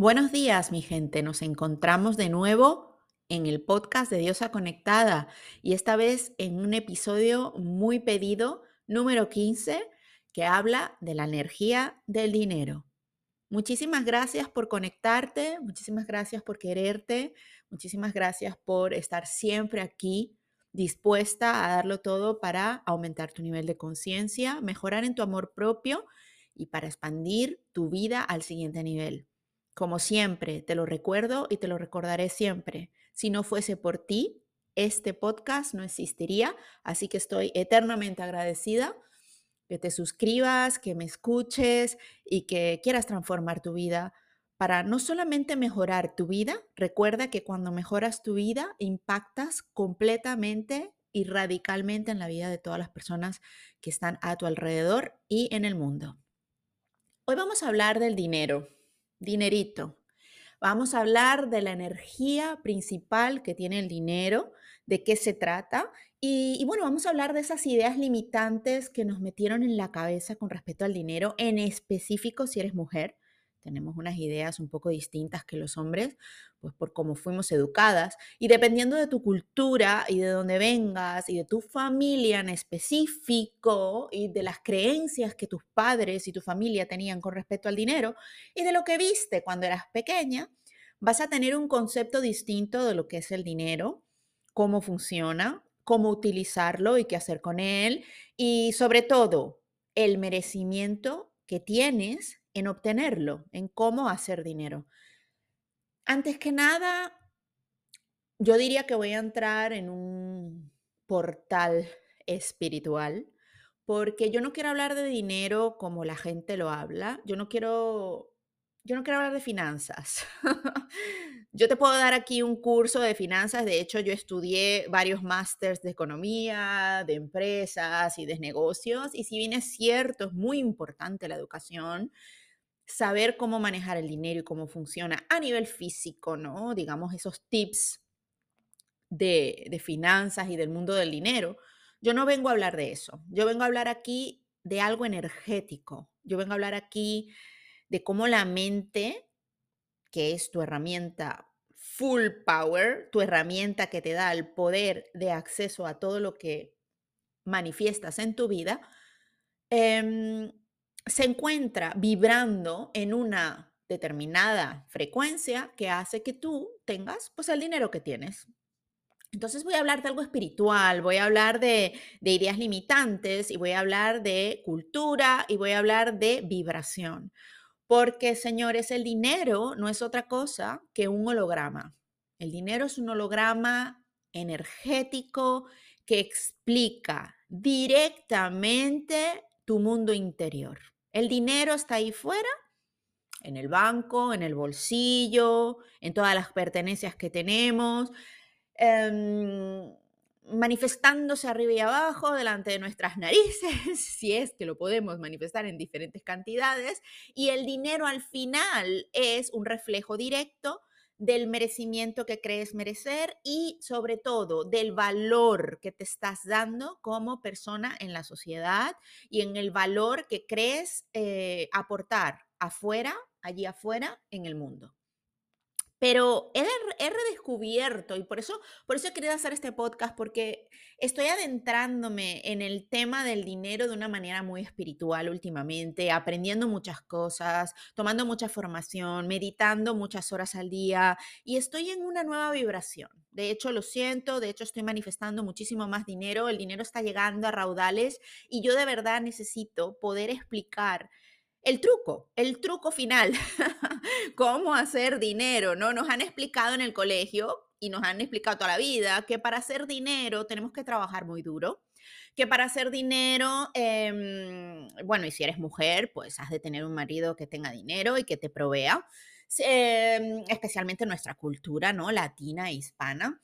Buenos días, mi gente. Nos encontramos de nuevo en el podcast de Diosa Conectada y esta vez en un episodio muy pedido, número 15, que habla de la energía del dinero. Muchísimas gracias por conectarte, muchísimas gracias por quererte, muchísimas gracias por estar siempre aquí dispuesta a darlo todo para aumentar tu nivel de conciencia, mejorar en tu amor propio y para expandir tu vida al siguiente nivel. Como siempre, te lo recuerdo y te lo recordaré siempre. Si no fuese por ti, este podcast no existiría, así que estoy eternamente agradecida que te suscribas, que me escuches y que quieras transformar tu vida para no solamente mejorar tu vida, recuerda que cuando mejoras tu vida impactas completamente y radicalmente en la vida de todas las personas que están a tu alrededor y en el mundo. Hoy vamos a hablar del dinero, dinerito. Vamos a hablar de la energía principal que tiene el dinero, de qué se trata y, y, bueno, vamos a hablar de esas ideas limitantes que nos metieron en la cabeza con respecto al dinero, en específico si eres mujer tenemos unas ideas un poco distintas que los hombres, pues por cómo fuimos educadas. Y dependiendo de tu cultura y de dónde vengas y de tu familia en específico y de las creencias que tus padres y tu familia tenían con respecto al dinero y de lo que viste cuando eras pequeña, vas a tener un concepto distinto de lo que es el dinero, cómo funciona, cómo utilizarlo y qué hacer con él y sobre todo el merecimiento que tienes en obtenerlo, en cómo hacer dinero. Antes que nada, yo diría que voy a entrar en un portal espiritual, porque yo no quiero hablar de dinero como la gente lo habla, yo no quiero yo no quiero hablar de finanzas. yo te puedo dar aquí un curso de finanzas. De hecho, yo estudié varios másters de economía, de empresas y de negocios. Y si bien es cierto, es muy importante la educación, saber cómo manejar el dinero y cómo funciona a nivel físico, ¿no? Digamos, esos tips de, de, finanzas y del mundo del dinero. Yo no vengo a hablar de eso. Yo vengo a hablar aquí de algo energético. Yo vengo a hablar aquí de cómo la mente, que es tu herramienta full power, tu herramienta que te da el poder de acceso a todo lo que manifiestas en tu vida, eh, se encuentra vibrando en una determinada frecuencia que hace que tú tengas pues el dinero que tienes. Entonces voy a hablar de algo espiritual, voy a hablar de, de, ideas limitantes y voy a hablar de cultura y voy a hablar de vibración. Porque, señores, el dinero no es otra cosa que un holograma. El dinero es un holograma energético que explica directamente tu mundo interior. El dinero está ahí fuera, en el banco, en el bolsillo, en todas las pertenencias que tenemos, eh, manifestándose arriba y abajo delante de nuestras narices, si es que lo podemos manifestar en diferentes cantidades, y el dinero al final es un reflejo directo del merecimiento que crees merecer y sobre todo del valor que te estás dando como persona en la sociedad y en el valor que crees eh, aportar afuera, allí afuera, en el mundo. Pero he, redescubierto, y por eso, por eso he querido hacer este podcast, porque estoy adentrándome en el tema del dinero de una manera muy espiritual últimamente, aprendiendo muchas cosas, tomando mucha formación, meditando muchas horas al día, y estoy en una nueva vibración. De hecho, lo siento, de hecho estoy manifestando muchísimo más dinero, el dinero está llegando a raudales, y yo de verdad necesito poder explicar el truco, el truco final, cómo hacer dinero, ¿no? Nos han explicado en el colegio y nos han explicado toda la vida que para hacer dinero tenemos que trabajar muy duro, que para hacer dinero, eh, bueno, y si eres mujer, pues has de tener un marido que tenga dinero y que te provea, eh, especialmente en nuestra cultura, ¿no? Latina e hispana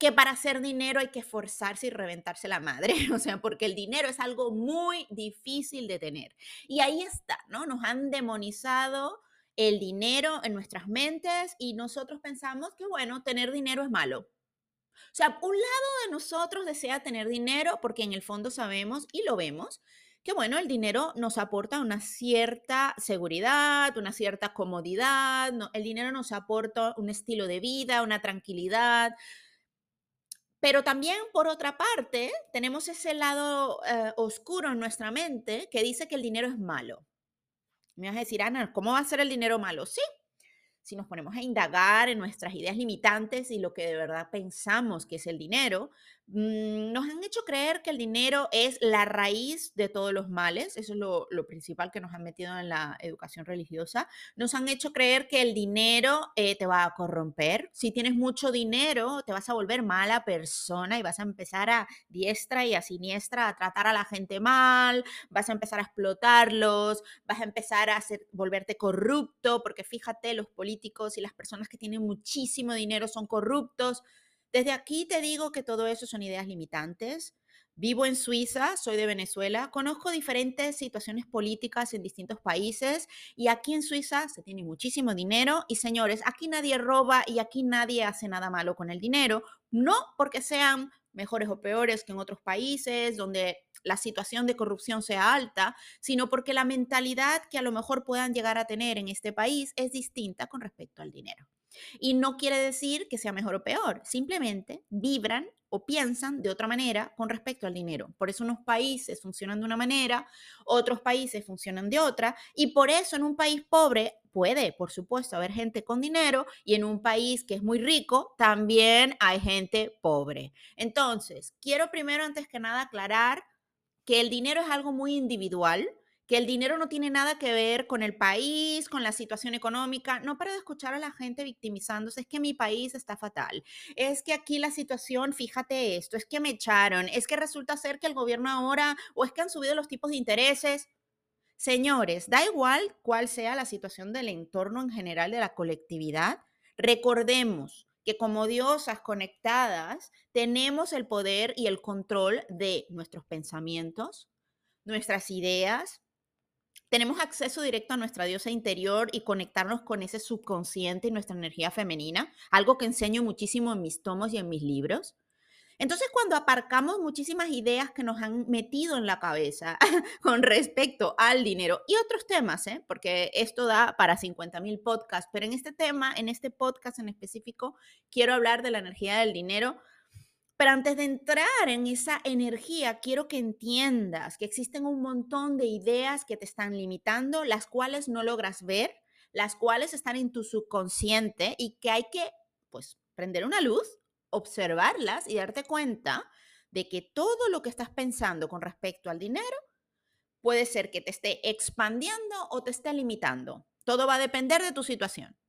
que para hacer dinero hay que esforzarse y reventarse la madre, o sea, porque el dinero es algo muy difícil de tener. Y ahí está, ¿no? Nos han demonizado el dinero en nuestras mentes y nosotros pensamos que, bueno, tener dinero es malo. O sea, un lado de nosotros desea tener dinero porque en el fondo sabemos y lo vemos que bueno, el dinero nos aporta una cierta seguridad, una cierta comodidad, el dinero nos aporta un estilo de vida, una tranquilidad. Pero también, por otra parte, tenemos ese lado eh, oscuro en nuestra mente que dice que el dinero es malo. Me vas a decir, Ana, ¿cómo va a ser el dinero malo? Sí, si nos ponemos a indagar en nuestras ideas limitantes y lo que de verdad pensamos que es el dinero, nos han hecho creer que el dinero es la raíz de todos los males, eso es lo, principal que nos han metido en la educación religiosa, nos han hecho creer que el dinero eh, te va a corromper, si tienes mucho dinero te vas a volver mala persona y vas a empezar a diestra y a siniestra a tratar a la gente mal, vas a empezar a explotarlos, vas a empezar a hacer, volverte corrupto, porque fíjate, los políticos y las personas que tienen muchísimo dinero son corruptos. Desde aquí te digo que todo eso son ideas limitantes. Vivo en Suiza, soy de Venezuela, conozco diferentes situaciones políticas en distintos países y aquí en Suiza se tiene muchísimo dinero y señores, aquí nadie roba y aquí nadie hace nada malo con el dinero, no porque sean mejores o peores que en otros países donde la situación de corrupción sea alta, sino porque la mentalidad que a lo mejor puedan llegar a tener en este país es distinta con respecto al dinero. Y no quiere decir que sea mejor o peor, simplemente vibran o piensan de otra manera con respecto al dinero. Por eso unos países funcionan de una manera, otros países funcionan de otra, y por eso en un país pobre puede, por supuesto, haber gente con dinero y en un país que es muy rico también hay gente pobre. Entonces, quiero primero, antes que nada, aclarar que el dinero es algo muy individual, que el dinero no tiene nada que ver con el país, con la situación económica. No para de escuchar a la gente victimizándose, es que mi país está fatal, es que aquí la situación, fíjate esto, es que me echaron, es que resulta ser que el gobierno ahora, o es que han subido los tipos de intereses. Señores, da igual cuál sea la situación del entorno en general de la colectividad, recordemos que como diosas conectadas tenemos el poder y el control de nuestros pensamientos, nuestras ideas, tenemos acceso directo a nuestra diosa interior y conectarnos con ese subconsciente y nuestra energía femenina, algo que enseño muchísimo en mis tomos y en mis libros. Entonces, cuando aparcamos muchísimas ideas que nos han metido en la cabeza con respecto al dinero y otros temas, ¿eh? porque esto da para 50 mil podcasts, pero en este tema, en este podcast en específico, quiero hablar de la energía del dinero. Pero antes de entrar en esa energía, quiero que entiendas que existen un montón de ideas que te están limitando, las cuales no logras ver, las cuales están en tu subconsciente y que hay que, pues, prender una luz observarlas y darte cuenta de que todo lo que estás pensando con respecto al dinero puede ser que te esté expandiendo o te esté limitando. Todo va a depender de tu situación.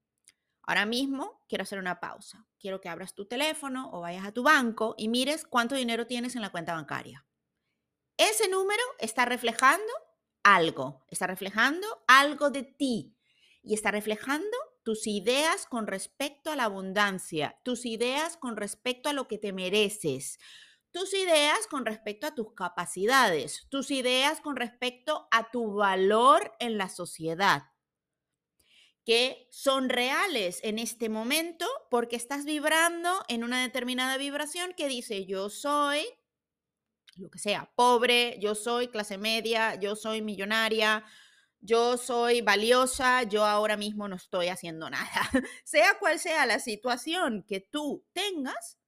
Ahora mismo quiero hacer una pausa. Quiero que abras tu teléfono o vayas a tu banco y mires cuánto dinero tienes en la cuenta bancaria. Ese número está reflejando algo, está reflejando algo de ti y está reflejando tus ideas con respecto a la abundancia, tus ideas con respecto a lo que te mereces, tus ideas con respecto a tus capacidades, tus ideas con respecto a tu valor en la sociedad, que son reales en este momento porque estás vibrando en una determinada vibración que dice yo soy lo que sea, pobre, yo soy clase media, yo soy millonaria, yo soy valiosa, yo ahora mismo no estoy haciendo nada. sea cual sea la situación que tú tengas,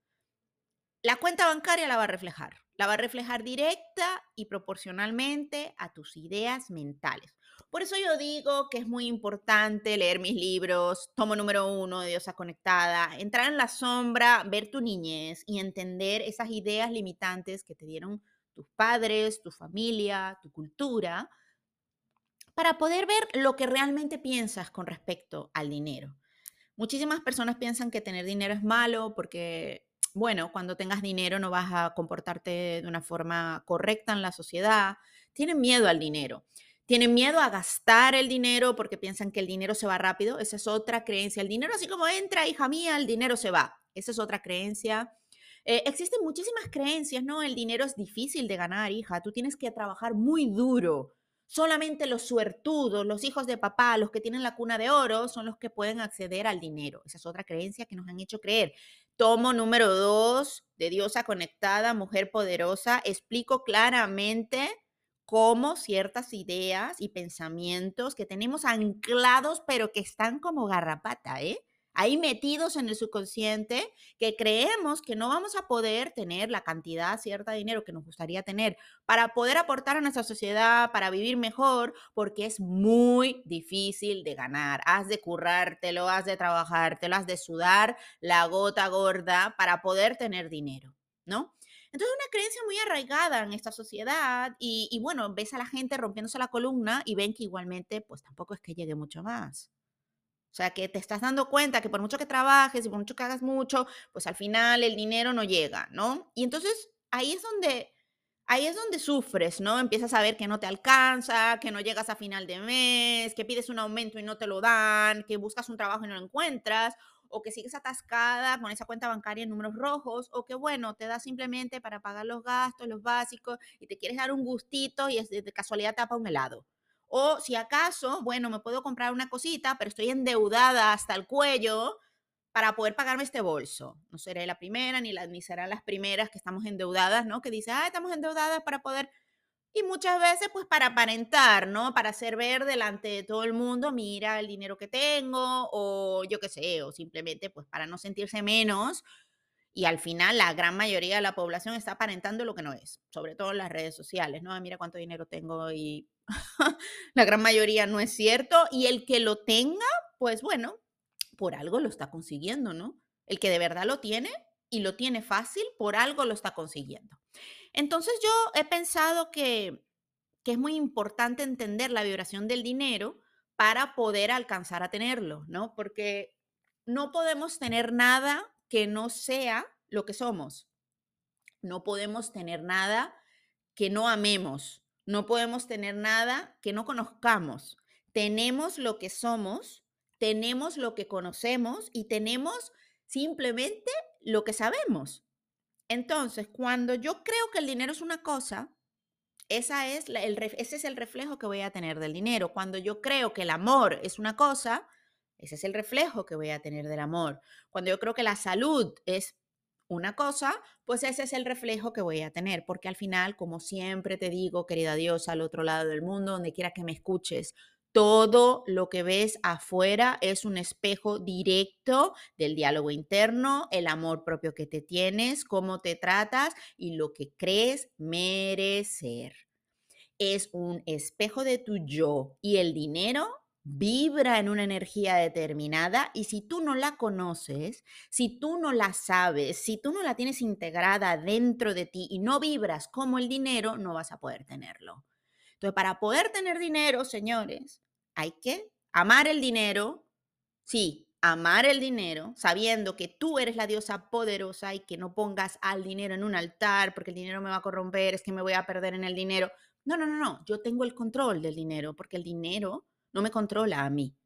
la cuenta bancaria la va a reflejar. La va a reflejar directa y proporcionalmente a tus ideas mentales. Por eso yo digo que es muy importante leer mis libros, tomo número uno de Diosa Conectada, entrar en la sombra, ver tu niñez y entender esas ideas limitantes que te dieron tus padres, tu familia, tu cultura, para poder ver lo que realmente piensas con respecto al dinero. Muchísimas personas piensan que tener dinero es malo porque, bueno, cuando tengas dinero no vas a comportarte de una forma correcta en la sociedad. Tienen miedo al dinero. Tienen miedo a gastar el dinero porque piensan que el dinero se va rápido. Esa es otra creencia. El dinero así como entra, hija mía, el dinero se va. Esa es otra creencia. Eh, existen muchísimas creencias, ¿no? El dinero es difícil de ganar, hija. Tú tienes que trabajar muy duro Solamente los suertudos, los hijos de papá, los que tienen la cuna de oro, son los que pueden acceder al dinero. Esa es otra creencia que nos han hecho creer. Tomo número dos de Diosa Conectada, Mujer Poderosa. Explico claramente cómo ciertas ideas y pensamientos que tenemos anclados, pero que están como garrapata, ¿eh? ahí metidos en el subconsciente que creemos que no vamos a poder tener la cantidad cierta dinero que nos gustaría tener para poder aportar a nuestra sociedad, para vivir mejor, porque es muy difícil de ganar. Has de currártelo, has de trabajártelo, has de sudar la gota gorda para poder tener dinero, ¿no? Entonces, una creencia muy arraigada en esta sociedad y, y, bueno, ves a la gente rompiéndose la columna y ven que igualmente, pues tampoco es que llegue mucho más. O sea, que te estás dando cuenta que por mucho que trabajes y por mucho que hagas mucho, pues al final el dinero no llega, ¿no? Y entonces ahí es donde ahí es donde sufres, ¿no? Empiezas a ver que no te alcanza, que no llegas a final de mes, que pides un aumento y no te lo dan, que buscas un trabajo y no lo encuentras, o que sigues atascada con esa cuenta bancaria en números rojos, o que bueno, te da simplemente para pagar los gastos, los básicos, y te quieres dar un gustito y de casualidad tapa un helado. O si acaso, bueno, me puedo comprar una cosita, pero estoy endeudada hasta el cuello para poder pagarme este bolso. No seré la primera, ni, la, ni serán las primeras que estamos endeudadas, ¿no? Que dice, ah, estamos endeudadas para poder... Y muchas veces, pues para aparentar, ¿no? Para hacer ver delante de todo el mundo, mira el dinero que tengo, o yo qué sé, o simplemente, pues para no sentirse menos. Y al final, la gran mayoría de la población está aparentando lo que no es, sobre todo en las redes sociales, ¿no? Mira cuánto dinero tengo y la gran mayoría no es cierto. Y el que lo tenga, pues bueno, por algo lo está consiguiendo, ¿no? El que de verdad lo tiene y lo tiene fácil, por algo lo está consiguiendo. Entonces yo he pensado que, que es muy importante entender la vibración del dinero para poder alcanzar a tenerlo, ¿no? Porque no podemos tener nada que no sea lo que somos. No podemos tener nada que no amemos. No podemos tener nada que no conozcamos. Tenemos lo que somos, tenemos lo que conocemos y tenemos simplemente lo que sabemos. Entonces, cuando yo creo que el dinero es una cosa, esa es el, ese es el reflejo que voy a tener del dinero. Cuando yo creo que el amor es una cosa, ese es el reflejo que voy a tener del amor. Cuando yo creo que la salud es una cosa, pues ese es el reflejo que voy a tener, porque al final, como siempre te digo, querida Dios, al otro lado del mundo, donde quiera que me escuches, todo lo que ves afuera es un espejo directo del diálogo interno, el amor propio que te tienes, cómo te tratas y lo que crees merecer. Es un espejo de tu yo y el dinero vibra en una energía determinada y si tú no la conoces, si tú no la sabes, si tú no la tienes integrada dentro de ti y no vibras como el dinero, no vas a poder tenerlo. Entonces, para poder tener dinero, señores, hay que amar el dinero, sí, amar el dinero, sabiendo que tú eres la diosa poderosa y que no pongas al dinero en un altar porque el dinero me va a corromper, es que me voy a perder en el dinero. No, no, no, no, yo tengo el control del dinero porque el dinero no me controla a mí.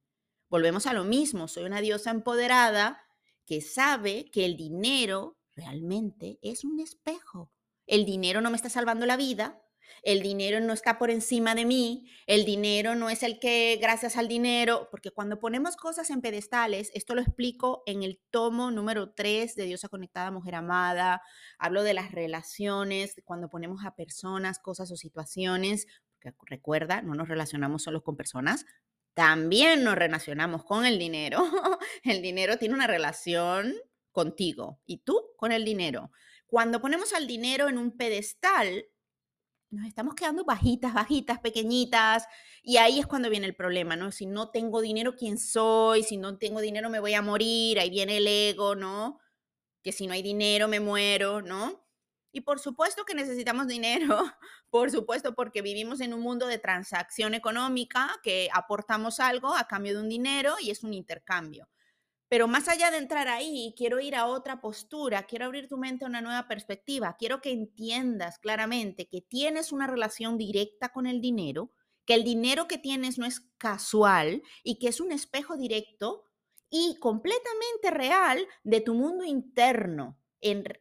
Volvemos a lo mismo, soy una diosa empoderada que sabe que el dinero realmente es un espejo. El dinero no me está salvando la vida, el dinero no está por encima de mí, el dinero no es el que gracias al dinero, porque cuando ponemos cosas en pedestales, esto lo explico en el tomo número 3 de Diosa Conectada, Mujer Amada, hablo de las relaciones, cuando ponemos a personas, cosas o situaciones recuerda, no nos relacionamos solo con personas, también nos relacionamos con el dinero. el dinero tiene una relación contigo y tú con el dinero. Cuando ponemos al dinero en un pedestal, nos estamos quedando bajitas, bajitas, pequeñitas, y ahí es cuando viene el problema, ¿no? Si no tengo dinero, ¿quién soy? Si no tengo dinero, me voy a morir, ahí viene el ego, ¿no? Que si no hay dinero, me muero, ¿no? Y por supuesto que necesitamos dinero, por supuesto porque vivimos en un mundo de transacción económica, que aportamos algo a cambio de un dinero y es un intercambio. Pero más allá de entrar ahí, quiero ir a otra postura, quiero abrir tu mente a una nueva perspectiva, quiero que entiendas claramente que tienes una relación directa con el dinero, que el dinero que tienes no es casual y que es un espejo directo y completamente real de tu mundo interno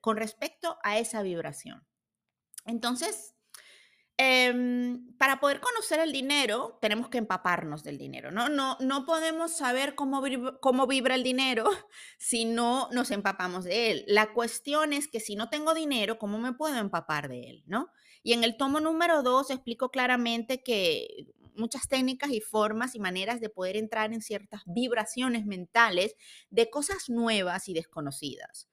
con respecto a esa vibración. Entonces, em, para poder conocer el dinero, tenemos que empaparnos del dinero, ¿no? No, no podemos saber cómo, cómo vibra el dinero si no nos empapamos de él. La cuestión es que si no tengo dinero, ¿cómo me puedo empapar de él, no? Y en el tomo número 2 explico claramente que muchas técnicas y formas y maneras de poder entrar en ciertas vibraciones mentales de cosas nuevas y desconocidas.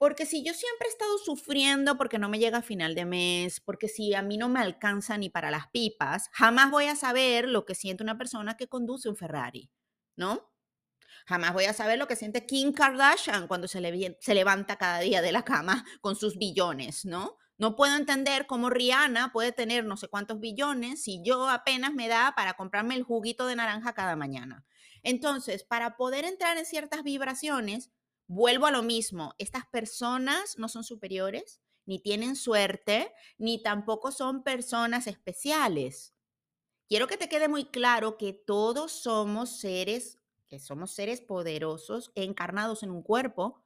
Porque si yo siempre he estado sufriendo porque no me llega a final de mes, porque si a mí no me alcanza ni para las pipas, jamás voy a saber lo que siente una persona que conduce un Ferrari, ¿no? Jamás voy a saber lo que siente Kim Kardashian cuando se, le, se levanta cada día de la cama con sus billones, ¿no? No puedo entender cómo Rihanna puede tener no sé cuántos billones si yo apenas me da para comprarme el juguito de naranja cada mañana. Entonces, para poder entrar en ciertas vibraciones, vuelvo a lo mismo. Estas personas no son superiores, ni tienen suerte, ni tampoco son personas especiales. Quiero que te quede muy claro que todos somos seres, que somos seres poderosos encarnados en un cuerpo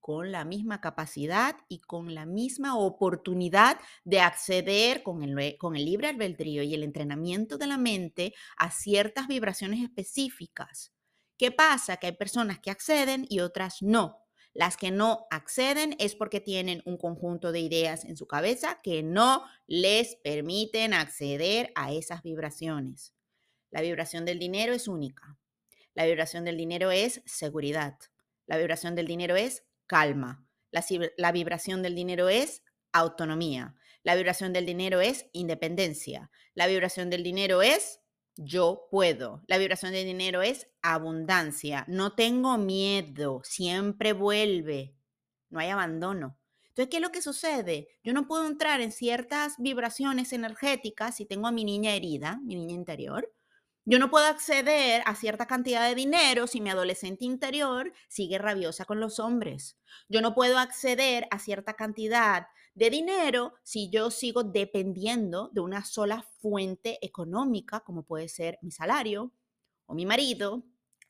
con la misma capacidad y con la misma oportunidad de acceder con el, con el libre albedrío y el entrenamiento de la mente a ciertas vibraciones específicas. ¿Qué pasa? Que hay personas que acceden y otras no. Las que no acceden es porque tienen un conjunto de ideas en su cabeza que no les permiten acceder a esas vibraciones. La vibración del dinero es única. La vibración del dinero es seguridad. La vibración del dinero es calma. La, vibración del dinero es autonomía. La vibración del dinero es independencia. La vibración del dinero es yo puedo. La vibración del dinero es abundancia. No tengo miedo. Siempre vuelve. No hay abandono. Entonces, ¿qué es lo que sucede? Yo no puedo entrar en ciertas vibraciones energéticas si tengo a mi niña herida, mi niña interior. Yo no puedo acceder a cierta cantidad de dinero si mi adolescente interior sigue rabiosa con los hombres. Yo no puedo acceder a cierta cantidad de dinero si yo sigo dependiendo de una sola fuente económica, como puede ser mi salario, o mi marido,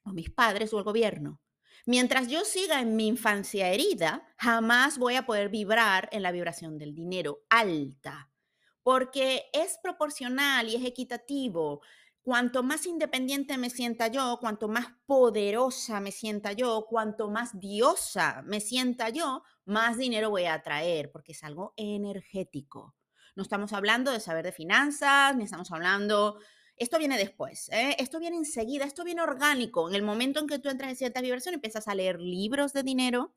o mis padres o el gobierno. Mientras yo siga en mi infancia herida, jamás voy a poder vibrar en la vibración del dinero alta, porque es proporcional y es equitativo cuanto más independiente me sienta yo, cuanto más poderosa me sienta yo, cuanto más diosa me sienta yo, más dinero voy a atraer, porque es algo energético. No estamos hablando de saber de finanzas, ni estamos hablando... Esto viene después, ¿eh? esto viene enseguida, esto viene orgánico. En el momento en que tú entras en cierta vibración, empiezas a leer libros de dinero,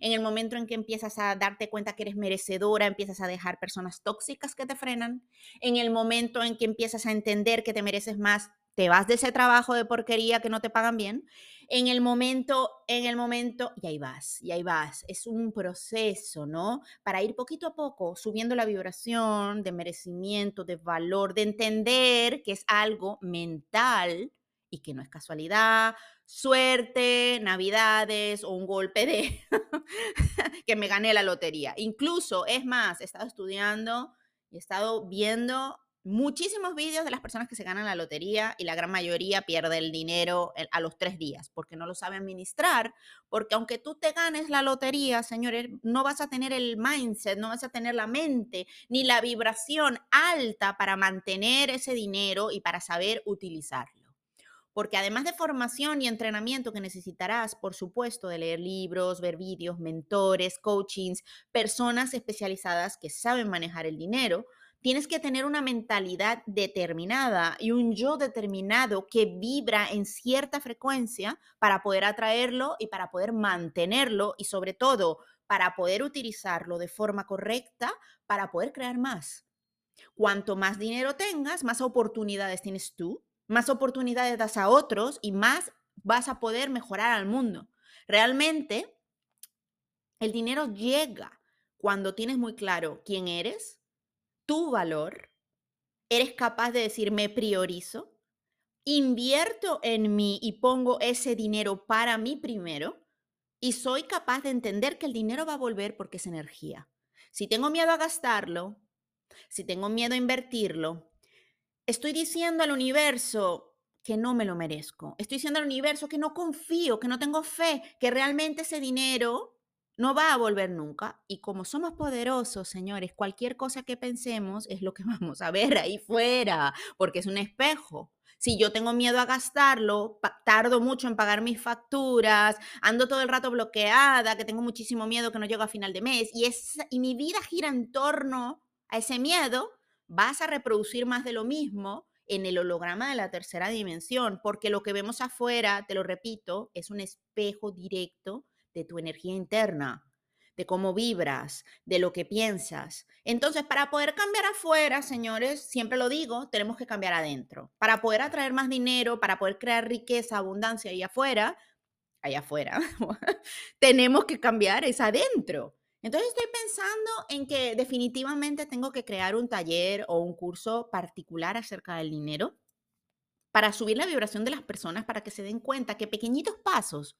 en el momento en que empiezas a darte cuenta que eres merecedora, empiezas a dejar personas tóxicas que te frenan. En el momento en que empiezas a entender que te mereces más, te vas de ese trabajo de porquería que no te pagan bien. En el momento, en el momento, y ahí vas, y ahí vas. Es un proceso, ¿no? Para ir poquito a poco subiendo la vibración de merecimiento, de valor, de entender que es algo mental y que no es casualidad, suerte, navidades o un golpe de que me gané la lotería. Incluso, es más, he estado estudiando y he estado viendo muchísimos vídeos de las personas que se ganan la lotería y la gran mayoría pierde el dinero a los tres días porque no lo sabe administrar, porque aunque tú te ganes la lotería, señores, no vas a tener el mindset, no vas a tener la mente ni la vibración alta para mantener ese dinero y para saber utilizarlo. Porque además de formación y entrenamiento que necesitarás, por supuesto, de leer libros, ver vídeos, mentores, coachings, personas especializadas que saben manejar el dinero, tienes que tener una mentalidad determinada y un yo determinado que vibra en cierta frecuencia para poder atraerlo y para poder mantenerlo y sobre todo para poder utilizarlo de forma correcta para poder crear más. Cuanto más dinero tengas, más oportunidades tienes tú más oportunidades das a otros y más vas a poder mejorar al mundo. Realmente, el dinero llega cuando tienes muy claro quién eres, tu valor, eres capaz de decir me priorizo, invierto en mí y pongo ese dinero para mí primero y soy capaz de entender que el dinero va a volver porque es energía. Si tengo miedo a gastarlo, si tengo miedo a invertirlo, estoy diciendo al universo que no me lo merezco. Estoy diciendo al universo que no confío, que no tengo fe, que realmente ese dinero no va a volver nunca. Y como somos poderosos, señores, cualquier cosa que pensemos es lo que vamos a ver ahí fuera, porque es un espejo. Si yo tengo miedo a gastarlo, tardo mucho en pagar mis facturas, ando todo el rato bloqueada, que tengo muchísimo miedo que no llego a final de mes, y, es, y mi vida gira en torno a ese miedo, vas a reproducir más de lo mismo en el holograma de la tercera dimensión, porque lo que vemos afuera, te lo repito, es un espejo directo de tu energía interna, de cómo vibras, de lo que piensas. Entonces, para poder cambiar afuera, señores, siempre lo digo, tenemos que cambiar adentro. Para poder atraer más dinero, para poder crear riqueza, abundancia ahí afuera, allá afuera, tenemos que cambiar es adentro. Entonces estoy pensando en que definitivamente tengo que crear un taller o un curso particular acerca del dinero para subir la vibración de las personas, para que se den cuenta que pequeñitos pasos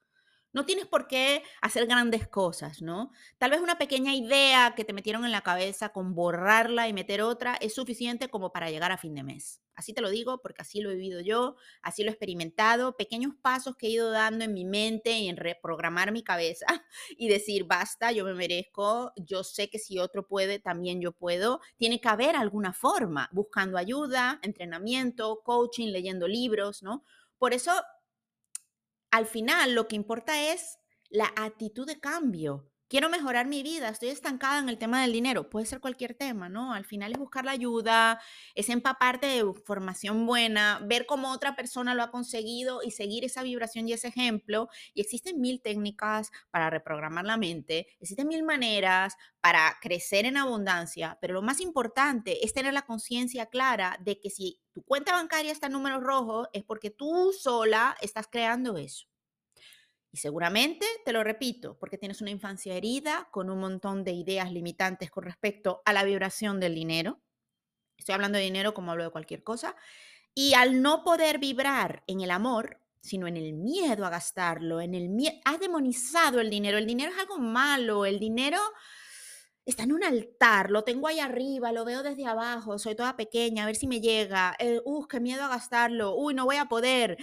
no tienes por qué hacer grandes cosas, ¿no? Tal vez una pequeña idea que te metieron en la cabeza con borrarla y meter otra es suficiente como para llegar a fin de mes. Así te lo digo porque así lo he vivido yo, así lo he experimentado, pequeños pasos que he ido dando en mi mente y en reprogramar mi cabeza y decir, basta, yo me merezco, yo sé que si otro puede, también yo puedo. Tiene que haber alguna forma, buscando ayuda, entrenamiento, coaching, leyendo libros, ¿no? Por eso al final lo que importa es la actitud de cambio. Quiero mejorar mi vida, estoy estancada en el tema del dinero. Puede ser cualquier tema, ¿no? Al final es buscar la ayuda, es empaparte de formación buena, ver cómo otra persona lo ha conseguido y seguir esa vibración y ese ejemplo. Y existen mil técnicas para reprogramar la mente, existen mil maneras para crecer en abundancia, pero lo más importante es tener la conciencia clara de que si tu cuenta bancaria está en números rojos es porque tú sola estás creando eso. Y seguramente, te lo repito, porque tienes una infancia herida con un montón de ideas limitantes con respecto a la vibración del dinero. Estoy hablando de dinero como hablo de cualquier cosa. Y al no poder vibrar en el amor, sino en el miedo a gastarlo, en el miedo, has demonizado el dinero. El dinero es algo malo, el dinero está en un altar, lo tengo ahí arriba, lo veo desde abajo, soy toda pequeña, a ver si me llega, eh, uh, qué miedo a gastarlo, uy, no voy a poder.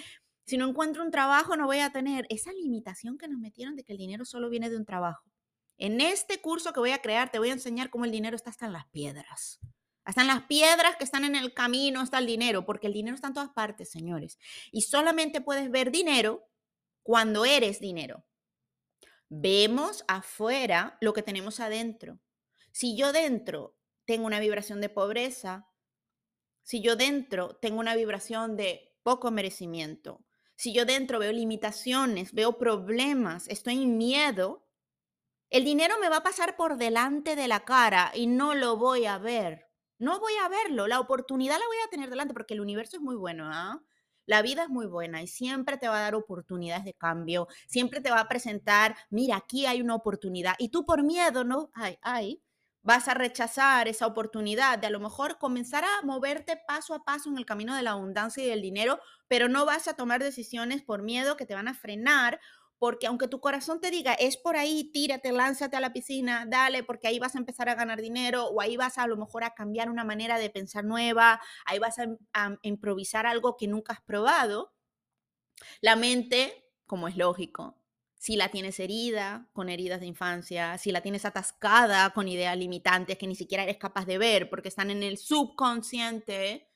Si no encuentro un trabajo, no voy a tener esa limitación que nos metieron de que el dinero solo viene de un trabajo. En este curso que voy a crear, te voy a enseñar cómo el dinero está hasta en las piedras. Hasta en las piedras que están en el camino está el dinero, porque el dinero está en todas partes, señores. Y solamente puedes ver dinero cuando eres dinero. Vemos afuera lo que tenemos adentro. Si yo dentro tengo una vibración de pobreza, si yo dentro tengo una vibración de poco merecimiento, si yo dentro veo limitaciones, veo problemas, estoy en miedo, el dinero me va a pasar por delante de la cara y no lo voy a ver. No voy a verlo, la oportunidad la voy a tener delante porque el universo es muy bueno, ¿ah? La vida es muy buena y siempre te va a dar oportunidades de cambio, siempre te va a presentar, mira, aquí hay una oportunidad y tú por miedo, no, ay, ay, vas a rechazar esa oportunidad de a lo mejor comenzar a moverte paso a paso en el camino de la abundancia y del dinero, pero no vas a tomar decisiones por miedo que te van a frenar, porque aunque tu corazón te diga, es por ahí, tírate, lánzate a la piscina, dale, porque ahí vas a empezar a ganar dinero, o ahí vas a, a lo mejor a cambiar una manera de pensar nueva, ahí vas a, a improvisar algo que nunca has probado, la mente, como es lógico, si la tienes herida, con heridas de infancia, si la tienes atascada con ideas limitantes que ni siquiera eres capaz de ver porque están en el subconsciente,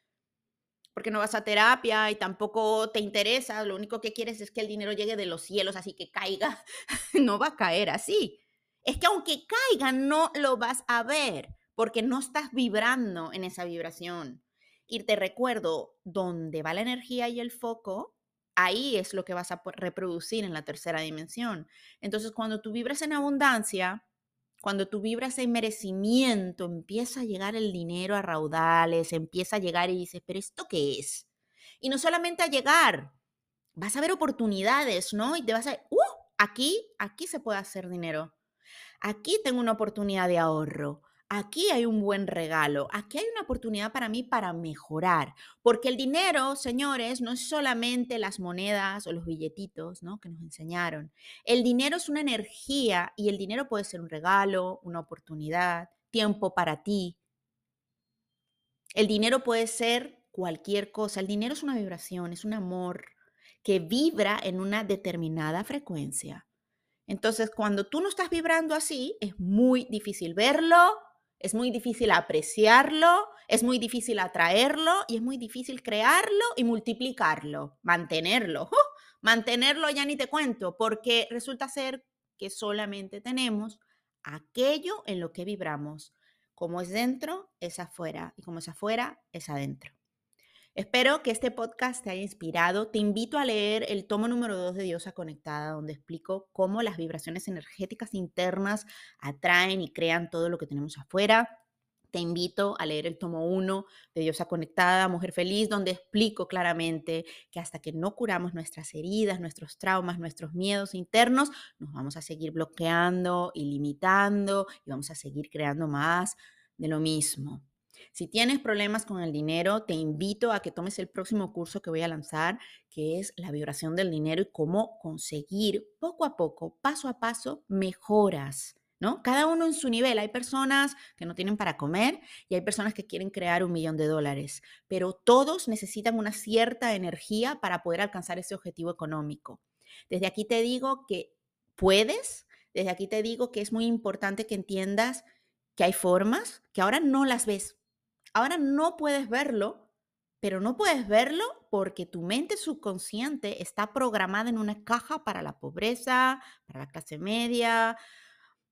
porque no vas a terapia y tampoco te interesa, lo único que quieres es que el dinero llegue de los cielos, así que caiga, no va a caer así. Es que aunque caiga, no lo vas a ver porque no estás vibrando en esa vibración. Y te recuerdo, donde va la energía y el foco, ahí es lo que vas a reproducir en la tercera dimensión. Entonces, cuando tú vibras en abundancia, cuando tú vibras en merecimiento, empieza a llegar el dinero a raudales, empieza a llegar y dices, pero ¿esto qué es? Y no solamente a llegar, vas a ver oportunidades, ¿no? Y te vas a, uh, aquí, aquí se puede hacer dinero. Aquí tengo una oportunidad de ahorro aquí hay un buen regalo, aquí hay una oportunidad para mí para mejorar, porque el dinero, señores, no es solamente las monedas o los billetitos, ¿no? Que nos enseñaron. El dinero es una energía y el dinero puede ser un regalo, una oportunidad, tiempo para ti. El dinero puede ser cualquier cosa. El dinero es una vibración, es un amor que vibra en una determinada frecuencia. Entonces, cuando tú no estás vibrando así, es muy difícil verlo, es muy difícil apreciarlo, es muy difícil atraerlo y es muy difícil crearlo y multiplicarlo, mantenerlo. Mantenerlo ya ni te cuento, porque resulta ser que solamente tenemos aquello en lo que vibramos. Como es dentro, es afuera. Y como es afuera, es adentro. Espero que este podcast te haya inspirado. Te invito a leer el tomo número 2 de Diosa Conectada, donde explico cómo las vibraciones energéticas internas atraen y crean todo lo que tenemos afuera. Te invito a leer el tomo 1 de Diosa Conectada, Mujer Feliz, donde explico claramente que hasta que no curamos nuestras heridas, nuestros traumas, nuestros miedos internos, nos vamos a seguir bloqueando y limitando y vamos a seguir creando más de lo mismo. Si tienes problemas con el dinero, te invito a que tomes el próximo curso que voy a lanzar, que es la vibración del dinero y cómo conseguir poco a poco, paso a paso, mejoras. ¿No? Cada uno en su nivel. Hay personas que no tienen para comer y hay personas que quieren crear un millón de dólares, pero todos necesitan una cierta energía para poder alcanzar ese objetivo económico. Desde aquí te digo que puedes, desde aquí te digo que es muy importante que entiendas que hay formas que ahora no las ves, Ahora no puedes verlo, pero no puedes verlo porque tu mente subconsciente está programada en una caja para la pobreza, para la clase media,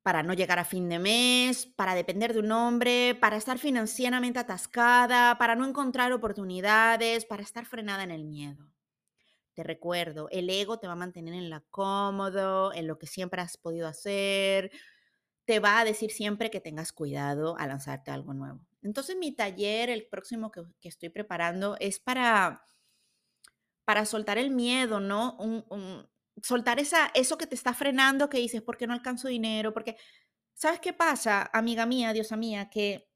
para no llegar a fin de mes, para depender de un hombre, para estar financieramente atascada, para no encontrar oportunidades, para estar frenada en el miedo. Te recuerdo, el ego te va a mantener en la cómodo, en lo que siempre has podido hacer, te va a decir siempre que tengas cuidado a lanzarte algo nuevo. Entonces mi taller, el próximo que, estoy preparando, es para, para soltar el miedo, ¿no? soltar esa, eso que te está frenando, que dices, ¿por qué no alcanzo dinero? Porque, ¿sabes qué pasa, amiga mía, diosa mía? Que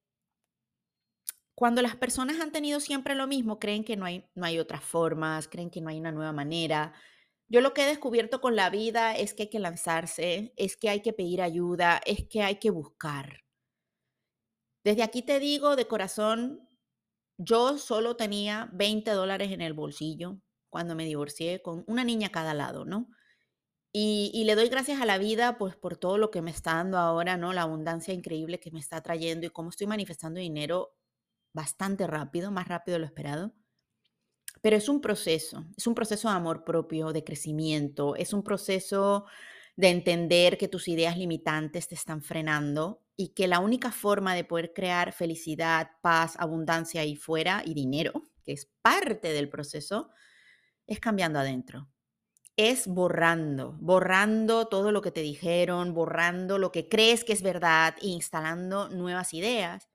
cuando las personas han tenido siempre lo mismo, creen que no hay, no hay otras formas, creen que no hay una nueva manera. Yo lo que he descubierto con la vida es que hay que lanzarse, es que hay que pedir ayuda, es que hay que buscar. Desde aquí te digo de corazón, yo solo tenía 20 dólares en el bolsillo cuando me divorcié con una niña a cada lado, ¿no? Y, le doy gracias a la vida pues por todo lo que me está dando ahora, ¿no? La abundancia increíble que me está trayendo y cómo estoy manifestando dinero bastante rápido, más rápido de lo esperado. Pero es un proceso, es un proceso de amor propio, de crecimiento, es un proceso de entender que tus ideas limitantes te están frenando y que la única forma de poder crear felicidad, paz, abundancia ahí fuera y dinero, que es parte del proceso, es cambiando adentro. Es borrando, borrando todo lo que te dijeron, borrando lo que crees que es verdad, instalando nuevas ideas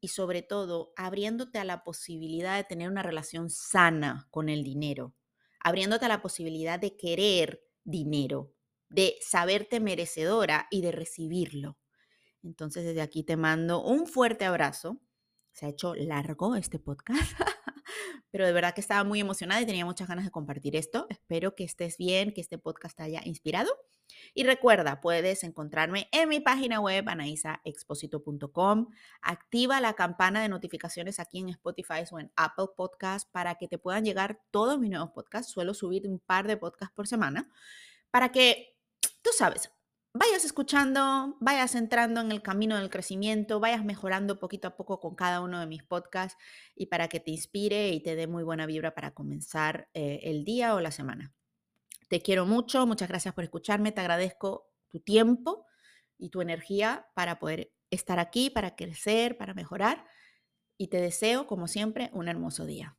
y sobre todo abriéndote a la posibilidad de tener una relación sana con el dinero, abriéndote a la posibilidad de querer dinero, de saberte merecedora y de recibirlo. Entonces desde aquí te mando un fuerte abrazo. Se ha hecho largo este podcast, pero de verdad que estaba muy emocionada y tenía muchas ganas de compartir esto. Espero que estés bien, que este podcast te haya inspirado. Y recuerda, puedes encontrarme en mi página web anaisaexposito.com. Activa la campana de notificaciones aquí en Spotify o en Apple Podcast para que te puedan llegar todos mis nuevos podcasts. Suelo subir un par de podcasts por semana para que, tú sabes, vayas escuchando, vayas entrando en el camino del crecimiento, vayas mejorando poquito a poco con cada uno de mis podcasts y para que te inspire y te dé muy buena vibra para comenzar eh, el día o la semana. Te quiero mucho, muchas gracias por escucharme, te agradezco tu tiempo y tu energía para poder estar aquí, para crecer, para mejorar y te deseo, como siempre, un hermoso día.